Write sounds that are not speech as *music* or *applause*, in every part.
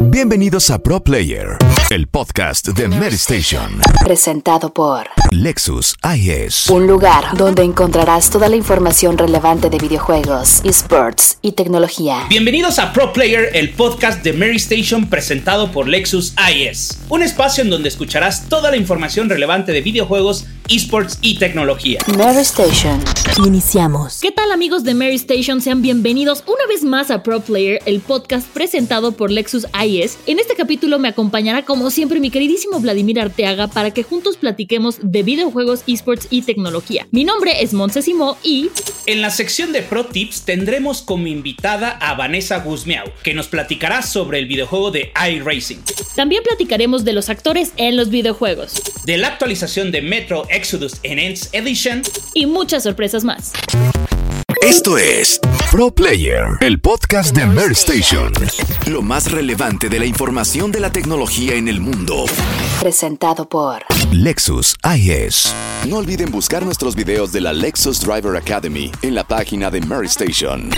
Bienvenidos a Pro Player, el podcast de Mary Station. Presentado por Lexus IS. Un lugar donde encontrarás toda la información relevante de videojuegos, esports y tecnología. Bienvenidos a Pro Player, el podcast de Mary Station presentado por Lexus IS. Un espacio en donde escucharás toda la información relevante de videojuegos, esports y tecnología. Mary Station. Iniciamos. ¿Qué tal amigos de Mary Station? Sean bienvenidos una vez más a Pro Player, el podcast presentado por Lexus IS. En este capítulo me acompañará como siempre mi queridísimo Vladimir Arteaga para que juntos platiquemos de videojuegos, esports y tecnología. Mi nombre es Montse Simó y... En la sección de Pro Tips tendremos como invitada a Vanessa Guzmiao, que nos platicará sobre el videojuego de iRacing. También platicaremos de los actores en los videojuegos. De la actualización de Metro Exodus Enhanced Edition. Y muchas sorpresas más. Esto es Pro Player, el podcast de Mary Station. Lo más relevante de la información de la tecnología en el mundo. Presentado por Lexus IS. No olviden buscar nuestros videos de la Lexus Driver Academy en la página de Mary Station.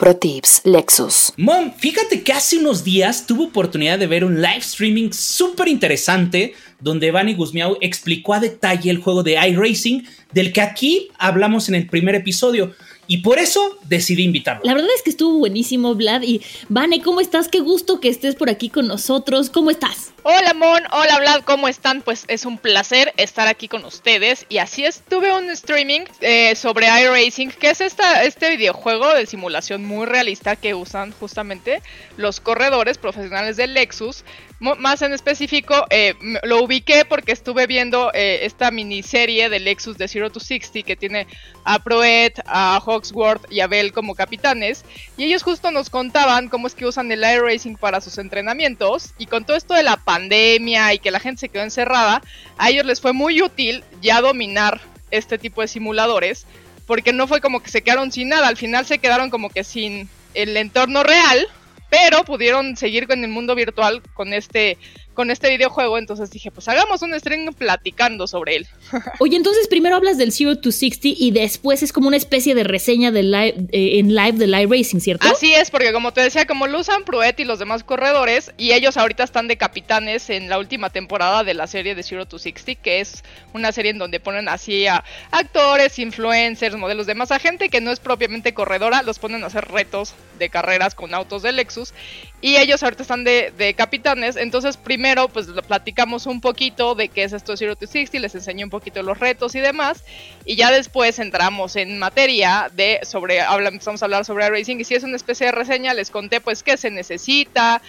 Pro Tips Lexus. Mom, fíjate que hace unos días tuve oportunidad de ver un live streaming súper interesante donde Vani Guzmiao explicó a detalle el juego de iRacing del que aquí hablamos en el primer episodio. Y por eso decidí invitarlo. La verdad es que estuvo buenísimo, Vlad. Y Vane, ¿cómo estás? Qué gusto que estés por aquí con nosotros. ¿Cómo estás? Hola, Mon. Hola, Vlad. ¿Cómo están? Pues es un placer estar aquí con ustedes. Y así es, tuve un streaming eh, sobre iRacing, que es este videojuego de simulación muy realista que usan justamente los corredores profesionales de Lexus. Más en específico, eh, lo ubiqué porque estuve viendo eh, esta miniserie de Lexus de Zero to 60 que tiene a Proet, a Hawksworth y a Bell como capitanes. Y ellos justo nos contaban cómo es que usan el iRacing para sus entrenamientos. Y con todo esto de la pandemia y que la gente se quedó encerrada, a ellos les fue muy útil ya dominar este tipo de simuladores. Porque no fue como que se quedaron sin nada, al final se quedaron como que sin el entorno real, pero pudieron seguir con el mundo virtual con este con este videojuego, entonces dije, pues hagamos un stream platicando sobre él. *laughs* Oye, entonces primero hablas del Zero to 60 y después es como una especie de reseña de live, eh, en live de live racing, ¿cierto? Así es, porque como te decía, como lo usan Pruett y los demás corredores, y ellos ahorita están de capitanes en la última temporada de la serie de Zero to 60, que es una serie en donde ponen así a actores, influencers, modelos de más a gente que no es propiamente corredora, los ponen a hacer retos de carreras con autos de Lexus, y ellos ahorita están de, de capitanes, entonces primero pues lo platicamos un poquito de qué es esto de Zero to 60, les enseñé un poquito los retos y demás, y ya después entramos en materia de sobre, empezamos a hablar sobre racing, y si es una especie de reseña, les conté pues qué se necesita,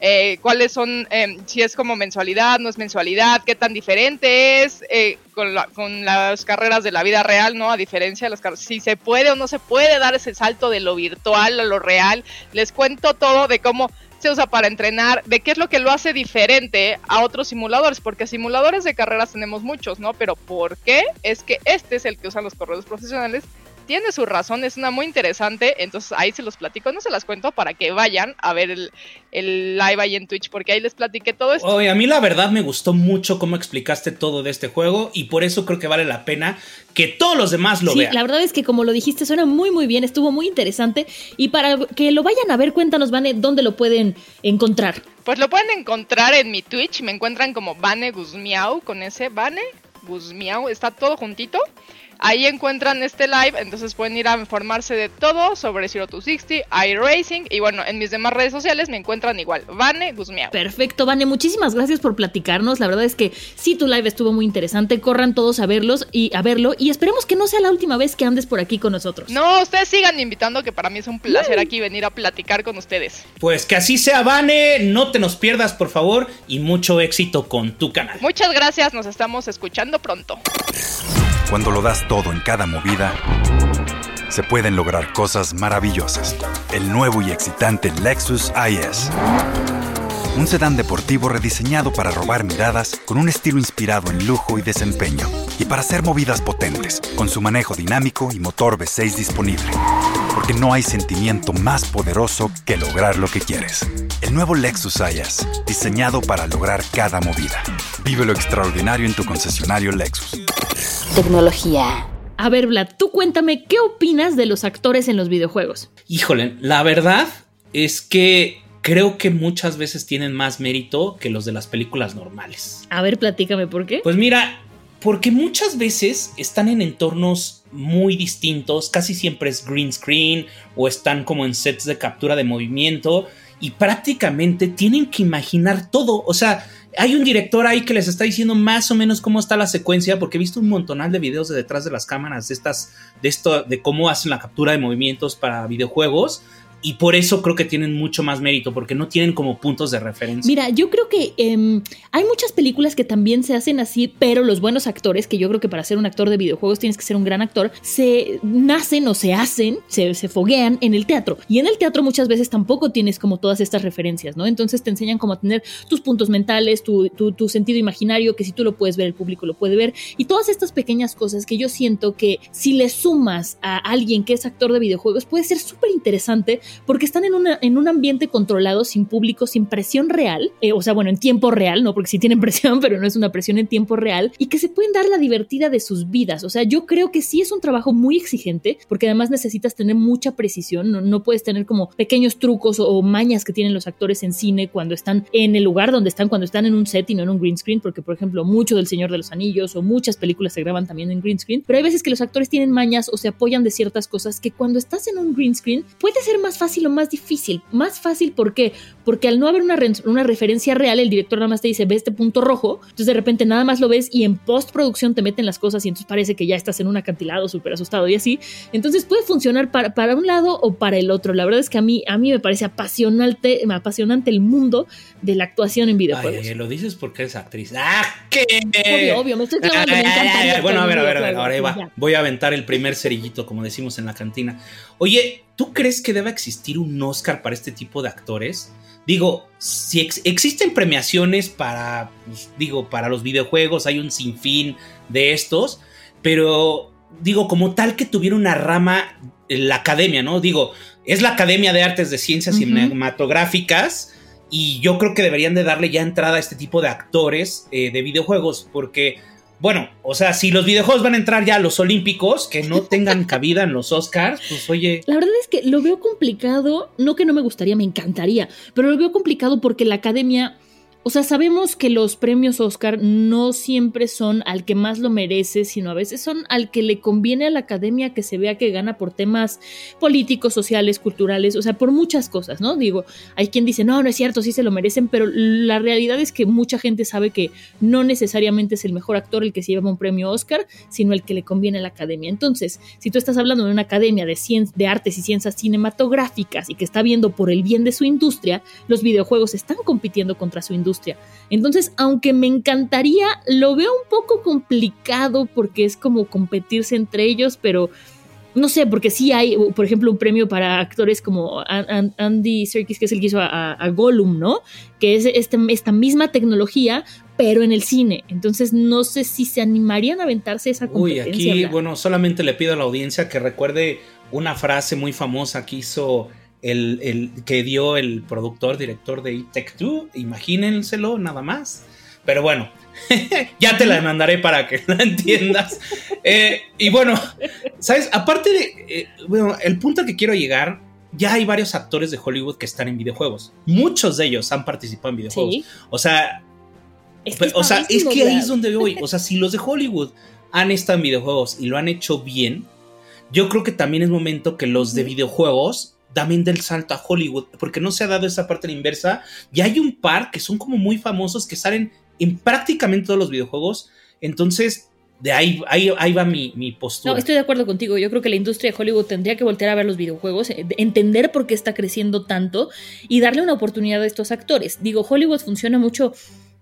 eh, cuáles son, eh, si es como mensualidad, no es mensualidad, qué tan diferente es eh, con, la, con, las carreras de la vida real, ¿no? A diferencia de las carreras, si se puede o no se puede dar ese salto de lo virtual a lo real. Les cuento todo de cómo se usa para entrenar, de qué es lo que lo hace diferente a otros simuladores, porque simuladores de carreras tenemos muchos, ¿no? Pero ¿por qué? Es que este es el que usan los corredores profesionales tiene su razón, es una muy interesante, entonces ahí se los platico, no se las cuento para que vayan a ver el, el live ahí en Twitch, porque ahí les platiqué todo esto. Oye, a mí la verdad me gustó mucho cómo explicaste todo de este juego y por eso creo que vale la pena que todos los demás lo sí, vean. La verdad es que como lo dijiste, suena muy muy bien, estuvo muy interesante y para que lo vayan a ver, cuéntanos, Vane, dónde lo pueden encontrar. Pues lo pueden encontrar en mi Twitch, me encuentran como Vane Guzmiau, con ese Vane Guzmiau, está todo juntito. Ahí encuentran este live, entonces pueden ir a informarse de todo sobre Zero to 60, iRacing y bueno, en mis demás redes sociales me encuentran igual, Vane Guzmiao. Perfecto, Vane, muchísimas gracias por platicarnos. La verdad es que sí, tu live estuvo muy interesante. Corran todos a verlos y a verlo y esperemos que no sea la última vez que andes por aquí con nosotros. No, ustedes sigan invitando, que para mí es un placer aquí venir a platicar con ustedes. Pues que así sea, Vane, no te nos pierdas, por favor, y mucho éxito con tu canal. Muchas gracias, nos estamos escuchando pronto. Cuando lo das todo en cada movida, se pueden lograr cosas maravillosas. El nuevo y excitante Lexus IS. Un sedán deportivo rediseñado para robar miradas con un estilo inspirado en lujo y desempeño. Y para hacer movidas potentes, con su manejo dinámico y motor V6 disponible. Porque no hay sentimiento más poderoso que lograr lo que quieres. El nuevo Lexus IS, diseñado para lograr cada movida. Vive lo extraordinario en tu concesionario Lexus. Tecnología. A ver, Vlad, tú cuéntame, ¿qué opinas de los actores en los videojuegos? Híjole, la verdad es que creo que muchas veces tienen más mérito que los de las películas normales. A ver, platícame por qué. Pues mira, porque muchas veces están en entornos muy distintos, casi siempre es green screen o están como en sets de captura de movimiento y prácticamente tienen que imaginar todo, o sea, hay un director ahí que les está diciendo más o menos cómo está la secuencia, porque he visto un montonal de videos de detrás de las cámaras de estas, de esto, de cómo hacen la captura de movimientos para videojuegos y por eso creo que tienen mucho más mérito, porque no tienen como puntos de referencia. Mira, yo creo que eh, hay muchas películas que también se hacen así, pero los buenos actores, que yo creo que para ser un actor de videojuegos tienes que ser un gran actor, se nacen o se hacen, se, se foguean en el teatro. Y en el teatro muchas veces tampoco tienes como todas estas referencias, ¿no? Entonces te enseñan como a tener tus puntos mentales, tu, tu, tu sentido imaginario, que si tú lo puedes ver, el público lo puede ver. Y todas estas pequeñas cosas que yo siento que si le sumas a alguien que es actor de videojuegos, puede ser súper interesante porque están en, una, en un ambiente controlado, sin público, sin presión real, eh, o sea, bueno, en tiempo real, ¿no? Porque sí tienen *laughs* presión, pero no es una presión en tiempo real, y que se pueden dar la divertida de sus vidas. O sea, yo creo que sí es un trabajo muy exigente, porque además necesitas tener mucha precisión, no, no puedes tener como pequeños trucos o, mañas que tienen los actores en cine cuando están en el lugar donde están, cuando están en un set y no en un green screen, porque por ejemplo, mucho del Señor de los Anillos o muchas películas se graban también en green screen, pero hay veces que los actores tienen mañas o se apoyan de ciertas cosas que cuando estás en un green screen puede ser más fácil o más difícil. Más fácil, ¿por qué? Porque al no haber una, re una referencia real, el director nada más te dice, ve este punto rojo, entonces de repente nada más lo ves y en postproducción te meten las cosas y entonces parece que ya estás en un acantilado súper asustado y así. Entonces puede funcionar para, para, un lado o para el otro. La verdad es que a mí, a mí me parece apasionante, apasionante el mundo de la actuación en videojuegos. Ay, lo dices porque eres actriz. ¡Ah, qué! Obvio, obvio, me estoy clavando, me. Bueno, a ver, a ver, a ver, ahora va. Voy a aventar el primer cerillito, como decimos en la cantina. Oye, ¿tú crees que deba existir un Oscar para este tipo de actores? Digo, si ex existen premiaciones para, pues, digo, para los videojuegos, hay un sinfín de estos, pero digo, como tal que tuviera una rama en la academia, ¿no? Digo, es la Academia de Artes de Ciencias uh -huh. Cinematográficas y yo creo que deberían de darle ya entrada a este tipo de actores eh, de videojuegos, porque bueno, o sea, si los videojuegos van a entrar ya a los olímpicos, que no tengan cabida en los Oscars, pues oye. La verdad es que lo veo complicado, no que no me gustaría, me encantaría, pero lo veo complicado porque la academia, o sea, sabemos que los premios Oscar no siempre son al que más lo merece, sino a veces son al que le conviene a la academia que se vea que gana por temas políticos, sociales, culturales, o sea, por muchas cosas, ¿no? Digo, hay quien dice, no, no es cierto, sí se lo merecen, pero la realidad es que mucha gente sabe que no necesariamente es el mejor actor el que se lleva un premio Oscar, sino el que le conviene a la academia. Entonces, si tú estás hablando de una academia de, de artes y ciencias cinematográficas y que está viendo por el bien de su industria, los videojuegos están compitiendo contra su industria entonces, aunque me encantaría, lo veo un poco complicado porque es como competirse entre ellos, pero no sé, porque sí hay, por ejemplo, un premio para actores como Andy Serkis, que es el que hizo a, a Gollum, ¿no? Que es este, esta misma tecnología, pero en el cine. Entonces, no sé si se animarían a aventarse esa competencia. Uy, aquí, bueno, solamente le pido a la audiencia que recuerde una frase muy famosa que hizo el, el, que dio el productor, director de Tech 2, imagínenselo nada más. Pero bueno, *laughs* ya te la mandaré para que la entiendas. *laughs* eh, y bueno, ¿sabes? Aparte de, eh, bueno, el punto al que quiero llegar, ya hay varios actores de Hollywood que están en videojuegos. Muchos de ellos han participado en videojuegos. ¿Sí? O sea, es que, o sea, es que ahí es donde voy. *laughs* O sea, si los de Hollywood han estado en videojuegos y lo han hecho bien, yo creo que también es momento que los de videojuegos también del salto a Hollywood, porque no se ha dado esa parte la inversa. Y hay un par que son como muy famosos que salen en prácticamente todos los videojuegos. Entonces, de ahí, ahí, ahí va mi, mi, postura. No, estoy de acuerdo contigo. Yo creo que la industria de Hollywood tendría que voltear a ver los videojuegos, eh, entender por qué está creciendo tanto y darle una oportunidad a estos actores. Digo, Hollywood funciona mucho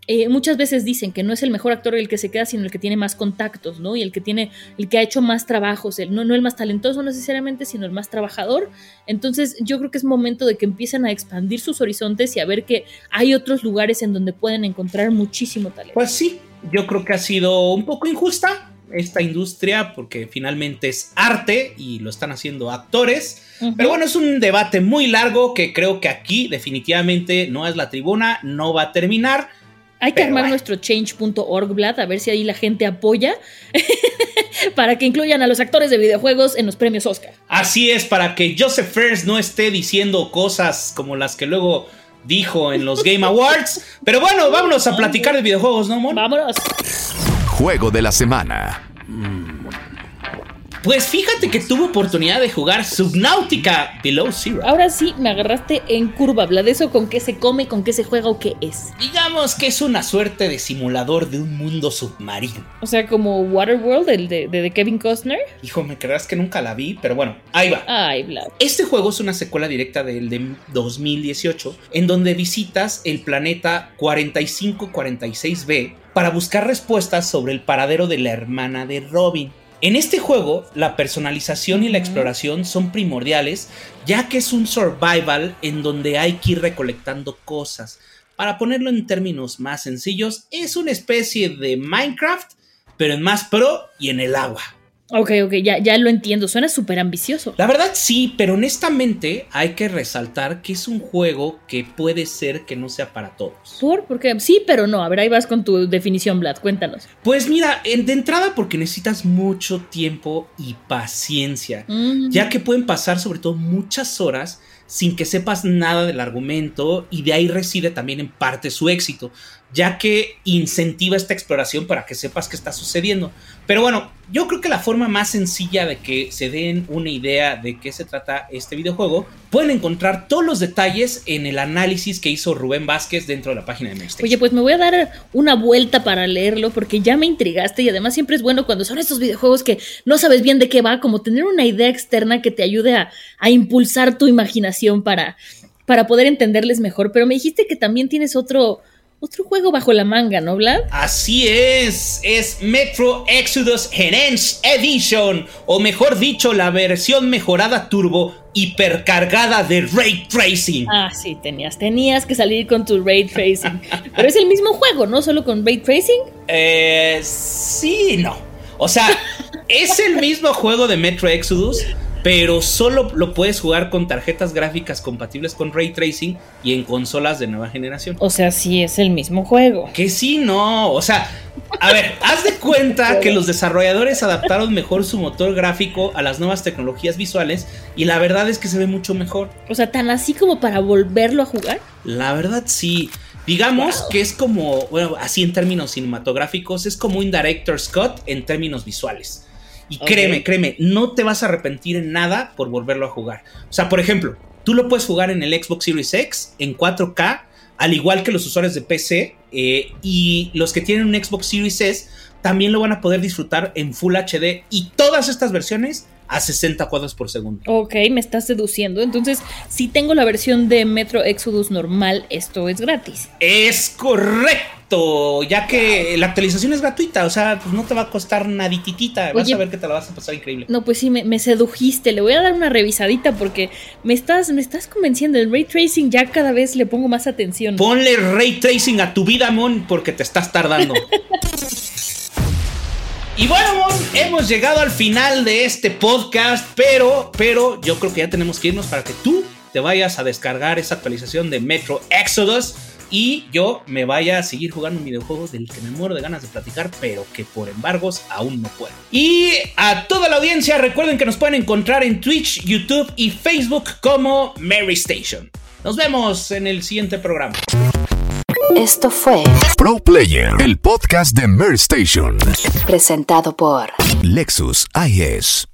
eh, muchas veces dicen que no es el mejor actor el que se queda, sino el que tiene más contactos, ¿no? Y el que tiene, el que ha hecho más trabajos, el, no, no el más talentoso necesariamente, sino el más trabajador. Entonces, yo creo que es momento de que empiecen a expandir sus horizontes y a ver que hay otros lugares en donde pueden encontrar muchísimo talento. Pues sí, yo creo que ha sido un poco injusta esta industria porque finalmente es arte y lo están haciendo actores. Uh -huh. Pero bueno, es un debate muy largo que creo que aquí definitivamente no es la tribuna, no va a terminar. Hay que Pero armar bueno. nuestro change.org, Vlad, a ver si ahí la gente apoya *laughs* para que incluyan a los actores de videojuegos en los premios Oscar. Así es, para que Joseph Fares no esté diciendo cosas como las que luego dijo en los Game *laughs* Awards. Pero bueno, vámonos a platicar de videojuegos, ¿no, Mon? Vámonos. Juego de la semana. Pues fíjate que tuve oportunidad de jugar Subnautica Below Zero. Ahora sí me agarraste en curva. Habla de eso, con qué se come, con qué se juega o qué es. Digamos que es una suerte de simulador de un mundo submarino. O sea, como Waterworld, el de, de, de Kevin Costner. Hijo, me creerás que nunca la vi, pero bueno, ahí va. Ay, bla. Este juego es una secuela directa del de 2018, en donde visitas el planeta 4546b para buscar respuestas sobre el paradero de la hermana de Robin. En este juego, la personalización y la exploración son primordiales, ya que es un survival en donde hay que ir recolectando cosas. Para ponerlo en términos más sencillos, es una especie de Minecraft, pero en más pro y en el agua. Ok, ok, ya, ya lo entiendo. Suena súper ambicioso. La verdad sí, pero honestamente hay que resaltar que es un juego que puede ser que no sea para todos. ¿Por? Porque sí, pero no. A ver, ahí vas con tu definición, Vlad. Cuéntanos. Pues mira, de entrada porque necesitas mucho tiempo y paciencia, Mm. ya que pueden pasar sobre todo muchas horas sin que sepas nada del argumento y de ahí reside también en parte su éxito, ya que incentiva esta exploración para que sepas qué está sucediendo. Pero bueno, yo creo que la forma más sencilla de que se den una idea de qué se trata este videojuego, pueden encontrar todos los detalles en el análisis que hizo Rubén Vázquez dentro de la página de Mainstation. Oye, pues me voy a dar una vuelta para leerlo porque ya me intrigaste y además siempre es bueno cuando son estos videojuegos que no sabes bien de qué va, como tener una idea externa que te ayude a, a impulsar tu imaginación para, para poder entenderles mejor. Pero me dijiste que también tienes otro, otro juego bajo la manga, ¿no, Vlad? Así es, es Metro Exodus Enhanced Edition, o mejor dicho, la versión mejorada turbo hipercargada de Ray Tracing. Ah, sí, tenías, tenías que salir con tu ray tracing. Pero es el mismo juego, ¿no? Solo con ray tracing. Eh, sí, no. O sea, es el mismo juego de Metro Exodus, pero solo lo puedes jugar con tarjetas gráficas compatibles con Ray Tracing y en consolas de nueva generación. O sea, sí es el mismo juego. Que sí, no. O sea, a ver, *laughs* haz de cuenta que los desarrolladores adaptaron mejor su motor gráfico a las nuevas tecnologías visuales y la verdad es que se ve mucho mejor. O sea, tan así como para volverlo a jugar. La verdad sí. Digamos que es como, bueno, así en términos cinematográficos, es como un director's cut en términos visuales. Y créeme, créeme, no te vas a arrepentir en nada por volverlo a jugar. O sea, por ejemplo, tú lo puedes jugar en el Xbox Series X en 4K, al igual que los usuarios de PC, eh, y los que tienen un Xbox Series S también lo van a poder disfrutar en Full HD y todas estas versiones a 60 cuadros por segundo. Ok, me estás seduciendo. Entonces, si tengo la versión de Metro Exodus normal, esto es gratis. Es correcto, ya que la actualización es gratuita, o sea, pues no te va a costar nadititita, vas Oye. a ver que te la vas a pasar increíble. No, pues sí, me, me sedujiste. Le voy a dar una revisadita porque me estás, me estás convenciendo. El ray tracing ya cada vez le pongo más atención. Ponle ray tracing a tu vida, Mon, porque te estás tardando. *laughs* Y bueno, Mon, hemos llegado al final de este podcast, pero, pero yo creo que ya tenemos que irnos para que tú te vayas a descargar esa actualización de Metro Exodus y yo me vaya a seguir jugando un videojuego del que me muero de ganas de platicar, pero que por embargos aún no puedo. Y a toda la audiencia, recuerden que nos pueden encontrar en Twitch, YouTube y Facebook como Mary Station. Nos vemos en el siguiente programa. Esto fue Pro Player, el podcast de Mer Station. presentado por Lexus IS.